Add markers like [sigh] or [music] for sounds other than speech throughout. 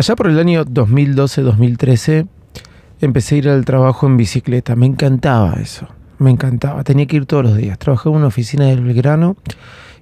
Allá por el año 2012-2013 empecé a ir al trabajo en bicicleta. Me encantaba eso. Me encantaba. Tenía que ir todos los días. Trabajaba en una oficina del Belgrano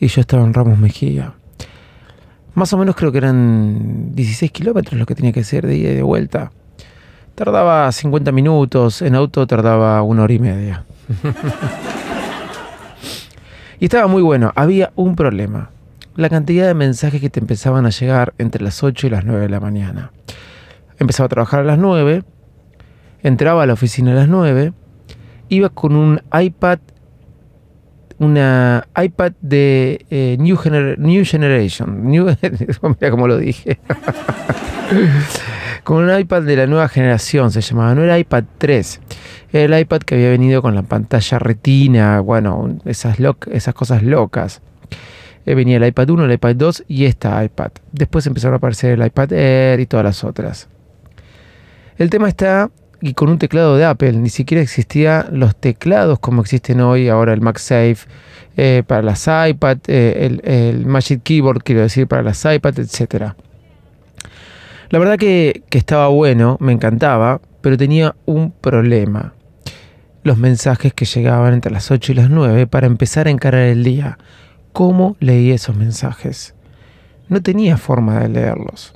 y yo estaba en Ramos Mejía. Más o menos creo que eran 16 kilómetros lo que tenía que hacer de ida y de vuelta. Tardaba 50 minutos, en auto tardaba una hora y media. [laughs] y estaba muy bueno. Había un problema. La cantidad de mensajes que te empezaban a llegar entre las 8 y las 9 de la mañana. Empezaba a trabajar a las 9, entraba a la oficina a las 9, iba con un iPad, una iPad de eh, New, New Generation, New, [laughs] mira cómo lo dije, [laughs] con un iPad de la nueva generación se llamaba, no era iPad 3, era el iPad que había venido con la pantalla retina, bueno, esas, esas cosas locas. Eh, venía el iPad 1, el iPad 2 y esta iPad. Después empezaron a aparecer el iPad Air y todas las otras. El tema está y con un teclado de Apple. Ni siquiera existían los teclados como existen hoy, ahora el MagSafe eh, para las iPad, eh, el, Magic Keyboard, quiero decir, para las iPad, etc. La verdad que, que estaba bueno, me encantaba, pero tenía un problema. Los mensajes que llegaban entre las 8 y las 9 para empezar a encarar el día. ¿Cómo leí esos mensajes? No tenía forma de leerlos.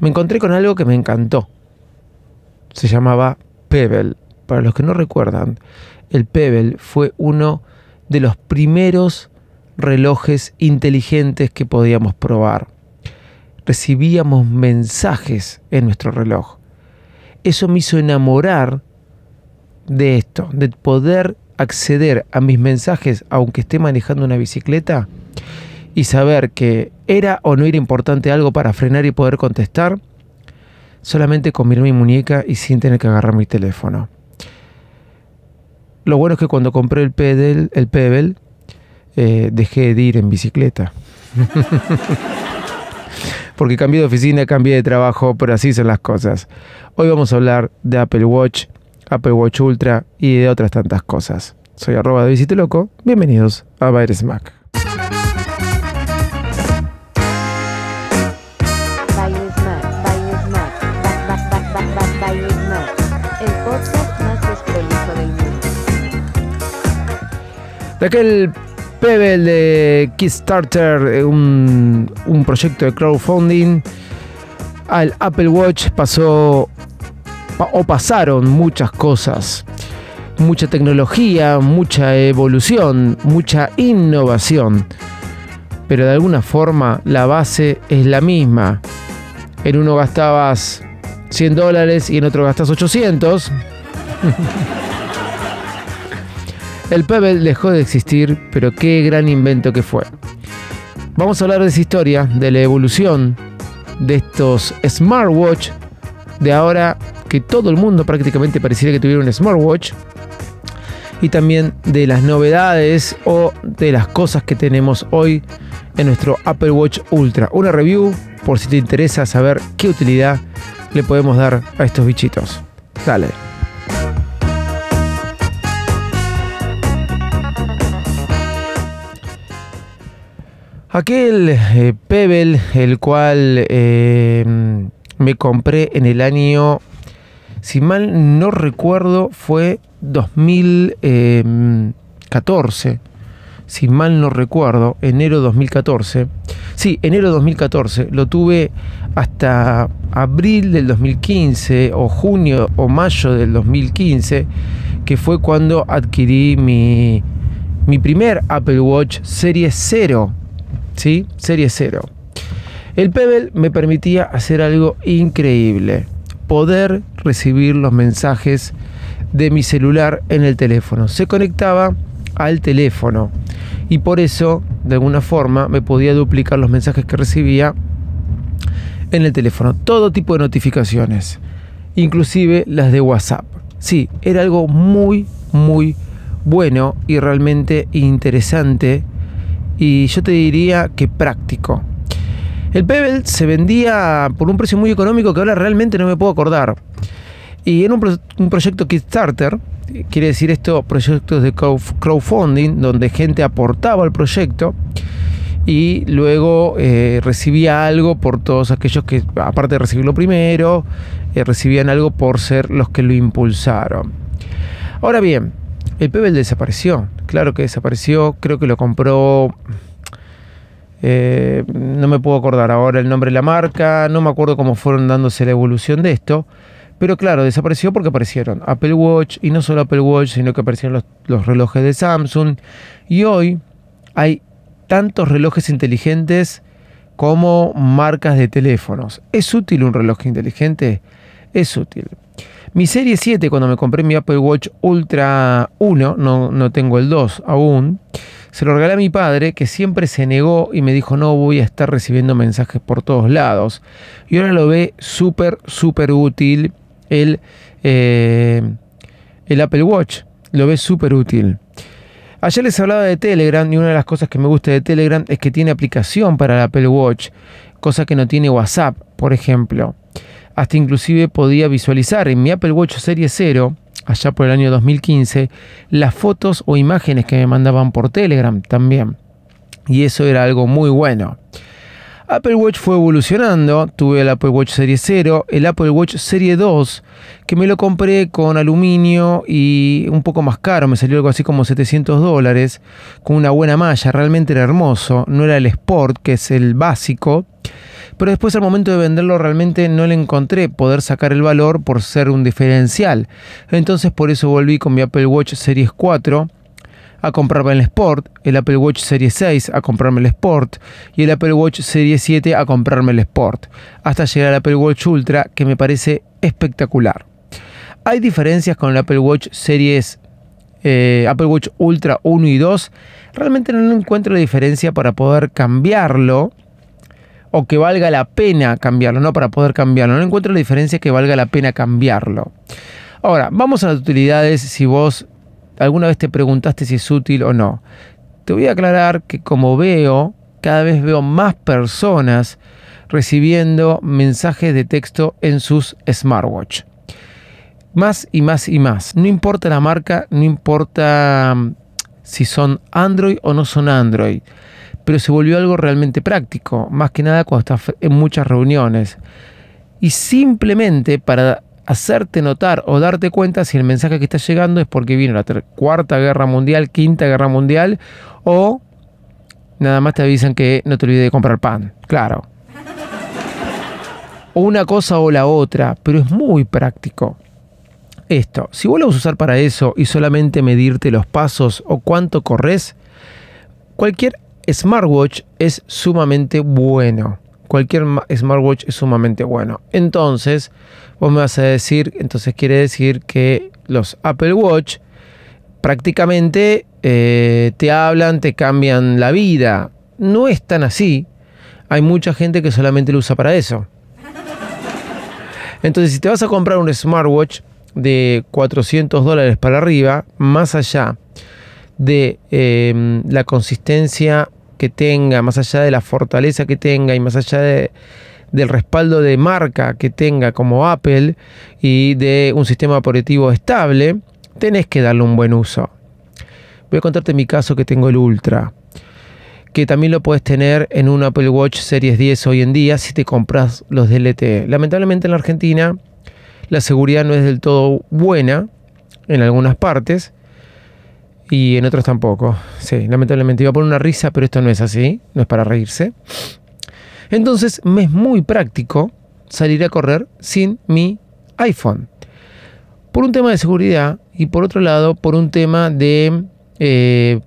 Me encontré con algo que me encantó se llamaba Pebble. Para los que no recuerdan, el Pebble fue uno de los primeros relojes inteligentes que podíamos probar. Recibíamos mensajes en nuestro reloj. Eso me hizo enamorar de esto, de poder acceder a mis mensajes aunque esté manejando una bicicleta y saber que era o no era importante algo para frenar y poder contestar solamente con mirar mi muñeca y sin tener que agarrar mi teléfono. Lo bueno es que cuando compré el Pebble, el eh, dejé de ir en bicicleta. [laughs] Porque cambié de oficina, cambié de trabajo, pero así son las cosas. Hoy vamos a hablar de Apple Watch, Apple Watch Ultra y de otras tantas cosas. Soy arroba de Visite Loco. Bienvenidos a Baires Mac. de aquel Pebble de Kickstarter, eh, un, un proyecto de crowdfunding, al Apple Watch pasó o pasaron muchas cosas, mucha tecnología, mucha evolución, mucha innovación, pero de alguna forma la base es la misma. En uno gastabas 100 dólares y en otro gastas 800. [laughs] El Pebble dejó de existir, pero qué gran invento que fue. Vamos a hablar de esa historia, de la evolución de estos smartwatch, de ahora que todo el mundo prácticamente pareciera que tuviera un smartwatch, y también de las novedades o de las cosas que tenemos hoy en nuestro Apple Watch Ultra. Una review por si te interesa saber qué utilidad le podemos dar a estos bichitos. Dale. Aquel eh, Pebble, el cual eh, me compré en el año, si mal no recuerdo, fue 2014. Si mal no recuerdo, enero 2014. Sí, enero 2014. Lo tuve hasta abril del 2015 o junio o mayo del 2015, que fue cuando adquirí mi, mi primer Apple Watch Serie 0 ¿sí? Serie 0. El Pebble me permitía hacer algo increíble, poder recibir los mensajes de mi celular en el teléfono. Se conectaba al teléfono y por eso, de alguna forma, me podía duplicar los mensajes que recibía en el teléfono. Todo tipo de notificaciones, inclusive las de WhatsApp. Sí, era algo muy, muy bueno y realmente interesante y yo te diría que práctico. El Pebble se vendía por un precio muy económico que ahora realmente no me puedo acordar. Y en un, proyecto Kickstarter, quiere decir esto, proyectos de crowdfunding, donde gente aportaba al proyecto. y luego eh, recibía algo por todos aquellos que, aparte de recibirlo primero, eh, recibían algo por ser los que lo impulsaron. Ahora bien, el Pebble desapareció, claro que desapareció, creo que lo compró eh, no me puedo acordar ahora el nombre de la marca, no me acuerdo cómo fueron dándose la evolución de esto, pero claro, desapareció porque aparecieron Apple Watch y no solo Apple Watch, sino que aparecieron los, relojes de Samsung y hoy hay tantos relojes inteligentes como marcas de teléfonos. ¿Es útil un reloj inteligente? Es útil. Mi serie 7, cuando me compré mi Apple Watch Ultra 1, no, no tengo el 2 aún, se lo regalé a mi padre, que siempre se negó y me dijo, no voy a estar recibiendo mensajes por todos lados. Y ahora lo ve súper, súper útil el, eh, el Apple Watch. Lo ve súper útil. Ayer les hablaba de Telegram y una de las cosas que me gusta de Telegram es que tiene aplicación para el Apple Watch, cosa que no tiene WhatsApp, por ejemplo. Hasta inclusive podía visualizar en mi Apple Watch Serie 0 allá por el año 2015, las fotos o imágenes que me mandaban por Telegram también. Y eso era algo muy bueno. Apple Watch fue evolucionando, tuve el Apple Watch Serie 0, el Apple Watch Serie 2, que me lo compré con aluminio y un poco más caro, me salió algo así como 700 dólares, con una buena malla, realmente era hermoso, no era el Sport, que es el básico, pero después al momento de venderlo realmente no le encontré poder sacar el valor por ser un diferencial. Entonces por eso volví con mi Apple Watch Series 4 a comprarme el Sport, el Apple Watch Series 6 a comprarme el Sport y el Apple Watch Series 7 a comprarme el Sport, hasta llegar al Apple Watch Ultra que me parece espectacular. Hay diferencias con el Apple Watch Series eh, Apple Watch Ultra 1 y 2. Realmente no encuentro diferencia para poder cambiarlo o que valga la pena cambiarlo, no para poder cambiarlo. No encuentro la diferencia que valga la pena cambiarlo. Ahora, vamos a las utilidades si vos alguna vez te preguntaste si es útil o no. Te voy a aclarar que como veo, cada vez veo más personas recibiendo mensajes de texto en sus smartwatch. Más y más y más. No importa la marca, no importa mm, si son Android o no son Android pero se volvió algo realmente práctico, más que nada cuando estás en muchas reuniones. Y simplemente para hacerte notar o darte cuenta si el mensaje que está llegando es porque vino la cuarta guerra mundial, quinta guerra mundial, o nada más te avisan que no te olvides de comprar pan. Claro. O una cosa o la otra, pero es muy práctico. Esto, si vos lo vas a usar para eso y solamente medirte los pasos o cuánto corres, cualquier smartwatch es sumamente bueno. Cualquier smartwatch es sumamente bueno. Entonces, vos me vas a decir, entonces quiere decir que los Apple Watch prácticamente eh, te hablan, te cambian la vida. No es tan así. Hay mucha gente que solamente lo usa para eso. Entonces, si te vas a comprar un smartwatch de 400 dólares para arriba, más allá de em, la consistencia que tenga, más allá de la fortaleza que tenga y más allá de, del respaldo de marca que tenga como Apple y de un sistema operativo estable, tenés que darle un buen uso. Voy a contarte mi caso que tengo el Ultra, que también lo puedes tener en un Apple Watch Series 10 hoy en día si te compras los DLT. Lamentablemente en la Argentina la seguridad no es del todo buena en algunas partes y en otros tampoco. Sí, lamentablemente iba a poner una risa, pero esto no es así, no es para reírse. Entonces me es muy práctico salir a correr sin mi iPhone. Por un tema de seguridad y por otro lado por un tema de eh,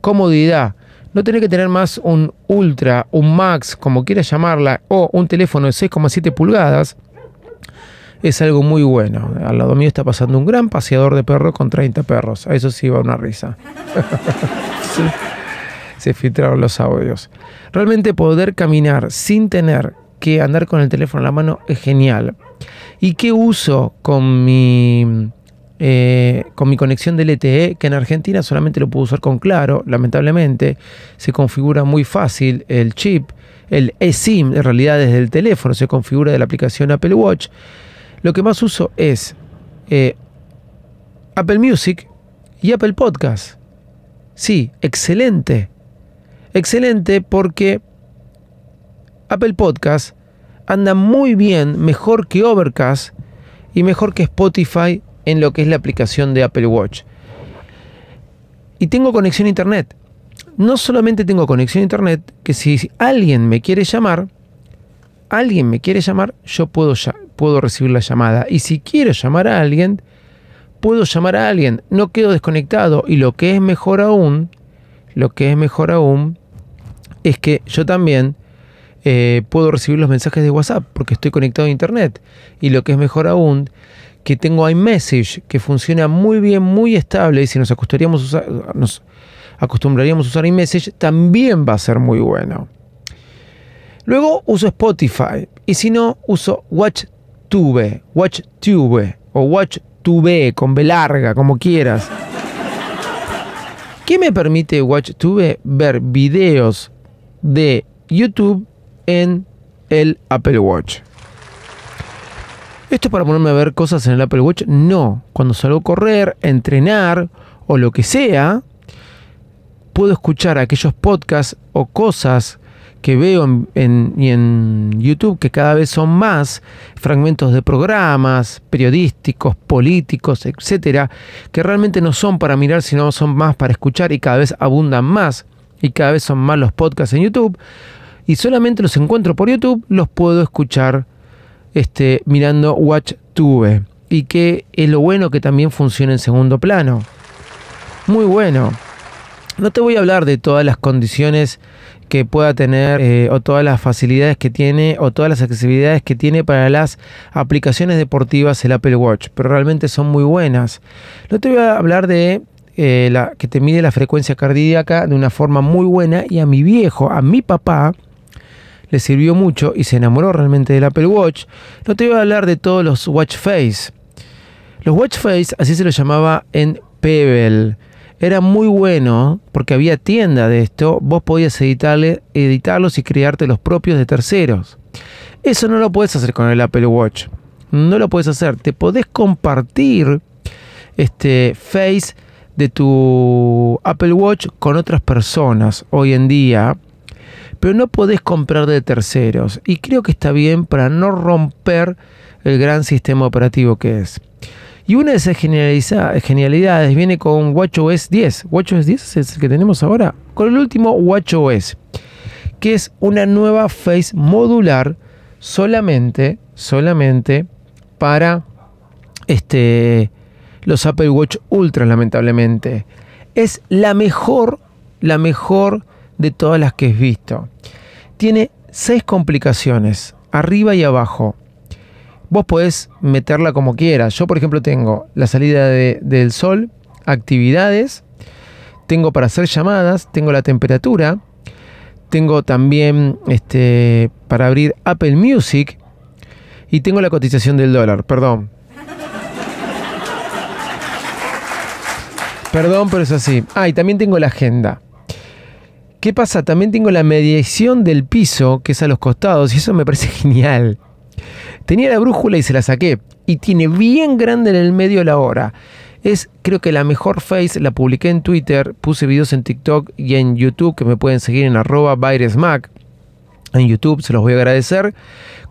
comodidad. No tener que tener más un Ultra, un Max, como quieras llamarla, o un teléfono de 6,7 pulgadas es algo muy bueno. Al lado mío está pasando un gran paseador de perros con 30 perros. A eso sí va una risa. [laughs] Se filtraron los audios. Realmente poder caminar sin tener que andar con el teléfono en la mano es genial. ¿Y qué uso con mi, eh, con mi conexión de LTE? Que en Argentina solamente lo puedo usar con Claro, lamentablemente. Se configura muy fácil el chip. El eSIM, en realidad desde el teléfono, se configura de la aplicación Apple Watch lo que más uso es eh, Apple Music y Apple Podcast. Sí, excelente. excelente porque Apple Podcast anda muy bien, mejor que Overcast y mejor que Spotify en lo que es la aplicación de Apple Watch. Y tengo conexión a internet. No solamente tengo conexión a internet, que si alguien me quiere llamar, alguien me quiere llamar, yo puedo, puedo recibir la llamada. Y si quiero llamar a alguien, puedo llamar a alguien. No quedo desconectado. Y lo que es mejor aún, lo que es mejor aún, es que yo también eh, puedo recibir los mensajes de WhatsApp porque estoy conectado a internet. Y lo que es mejor aún, que tengo iMessage que funciona muy bien, muy estable. Y si nos acostumbraríamos a usar, nos acostumbraríamos a usar iMessage, también va a ser muy bueno. Luego uso Spotify. Y si no, uso WatchTube, WatchTube o WatchTube con B larga, como quieras. ¿Qué me permite WatchTube? Ver videos de YouTube en el Apple Watch. ¿Esto es para ponerme a ver cosas en el Apple Watch? No. Cuando salgo a correr, entrenar o lo que sea, puedo escuchar aquellos podcasts o cosas que veo en, en, YouTube, que cada vez son más fragmentos de programas periodísticos, políticos, etcétera, que realmente no son para mirar, sino son más para escuchar y cada vez abundan más y cada vez son más los podcasts en YouTube y solamente los encuentro por YouTube, los puedo escuchar este, mirando WatchTube. Y que es lo bueno que también funciona en segundo plano. Muy bueno. No te voy a hablar de todas las condiciones que pueda tener eh, o todas las facilidades que tiene o todas las accesibilidades que tiene para las aplicaciones deportivas el Apple Watch, pero realmente son muy buenas. No te voy a hablar de eh, que te mide la frecuencia cardíaca de una forma muy buena y a mi viejo, a mi papá, le sirvió mucho y se enamoró realmente del Apple Watch, no te voy a hablar de todos los Watch Face. Los Watch Face, así se los llamaba en Pebble. Era muy bueno porque había tienda de esto, vos podías editarlos y crearte los propios de terceros. Eso no lo puedes hacer con el Apple Watch. No lo puedes hacer. Te podés compartir este face de tu Apple Watch con otras personas hoy en día pero no podés comprar de terceros. Y creo que está bien para no romper el gran sistema operativo que es. Y una de esas genialidades viene con WatchOS 10. WatchOS 10 es el que tenemos ahora. Con el último WatchOS, que es una nueva face modular solamente, solamente para este, los Apple Watch Ultra, lamentablemente. Es la mejor, la mejor de todas las que he visto. Tiene seis complicaciones, arriba y abajo. Vos podés meterla como quieras. Yo, por ejemplo, tengo la salida del sol, actividades, tengo para hacer llamadas, tengo la temperatura, tengo también este, para abrir Apple Music y tengo la cotización del dólar, perdón. Perdón, pero es así. Ah, y también tengo la agenda. ¿Qué pasa? También tengo la mediación del piso, que es a los costados, y eso me parece [laughs] genial. Tenía la brújula y se la saqué. Y tiene bien grande en el medio la hora. Es creo que la mejor face, la publiqué en Twitter, puse videos en TikTok y en YouTube, que me pueden seguir en arroba. En YouTube se los voy a agradecer.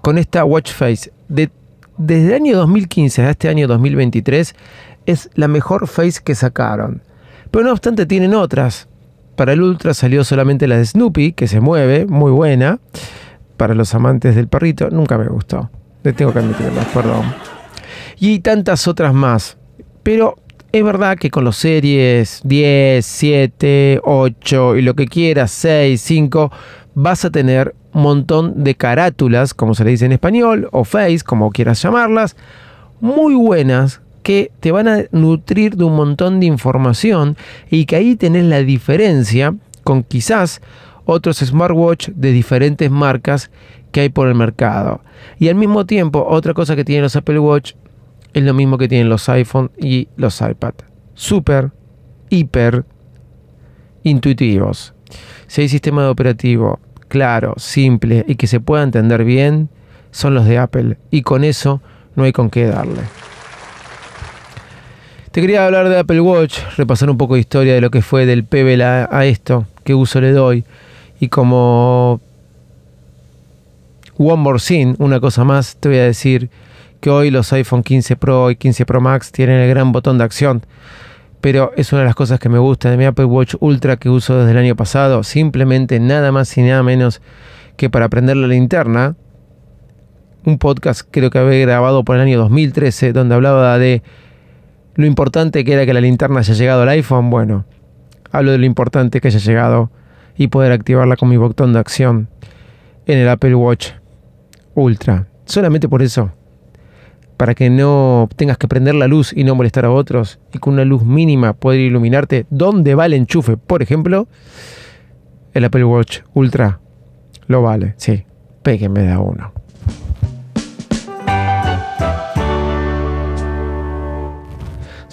Con esta watch face. De, desde el año 2015 a este año 2023 es la mejor face que sacaron. Pero no obstante tienen otras. Para el Ultra salió solamente la de Snoopy, que se mueve, muy buena. Para los amantes del perrito, nunca me gustó. Tengo que admitirlo, perdón. Y tantas otras más. Pero es verdad que con los series 10, 7, 8 y lo que quieras, 6, 5, vas a tener un montón de carátulas, como se le dice en español, o face, como quieras llamarlas, muy buenas que te van a nutrir de un montón de información y que ahí tenés la diferencia con quizás otros smartwatch de diferentes marcas que hay por el mercado. Y al mismo tiempo, otra cosa que tienen los Apple Watch es lo mismo que tienen los iPhone y los iPad. Súper, hiper intuitivos. Si hay sistema de operativo claro, simple y que se pueda entender bien, son los de Apple. Y con eso no hay con qué darle. Te quería hablar de Apple Watch, repasar un poco de historia de lo que fue del Pebble a, esto, qué uso le doy. Y como One More Thing, una cosa más, te voy a decir que hoy los iPhone 15 Pro y 15 Pro Max tienen el gran botón de acción. Pero es una de las cosas que me gusta de mi Apple Watch Ultra que uso desde el año pasado. Simplemente nada más y nada menos que para prender la linterna. Un podcast creo que había grabado por el año 2013 donde hablaba de lo importante que era que la linterna haya llegado al iPhone. Bueno, hablo de lo importante que haya llegado y poder activarla con mi botón de acción en el Apple Watch Ultra. Solamente por eso para que no tengas que prender la luz y no molestar a otros y con una luz mínima poder iluminarte dónde va el enchufe, por ejemplo, el Apple Watch Ultra lo vale, sí, péguenme de a uno.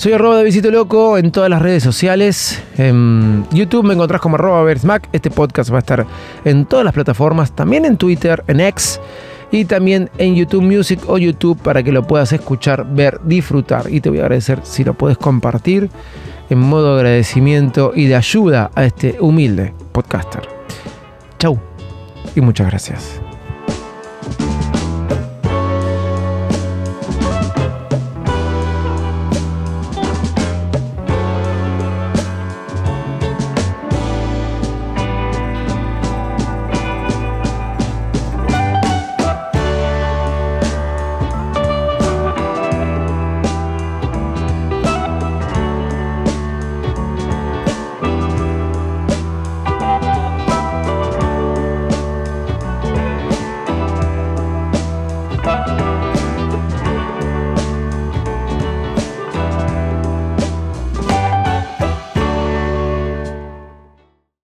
Soy arroba de Visito Loco en todas las redes sociales. En YouTube me encontrás como arroba. Este podcast va a estar en todas las plataformas, también en Twitter, en X y también en YouTube Music o YouTube para que lo puedas escuchar, ver, disfrutar. Y te voy a agradecer si lo puedes compartir en modo agradecimiento y de ayuda a este humilde podcaster. Chau y muchas gracias.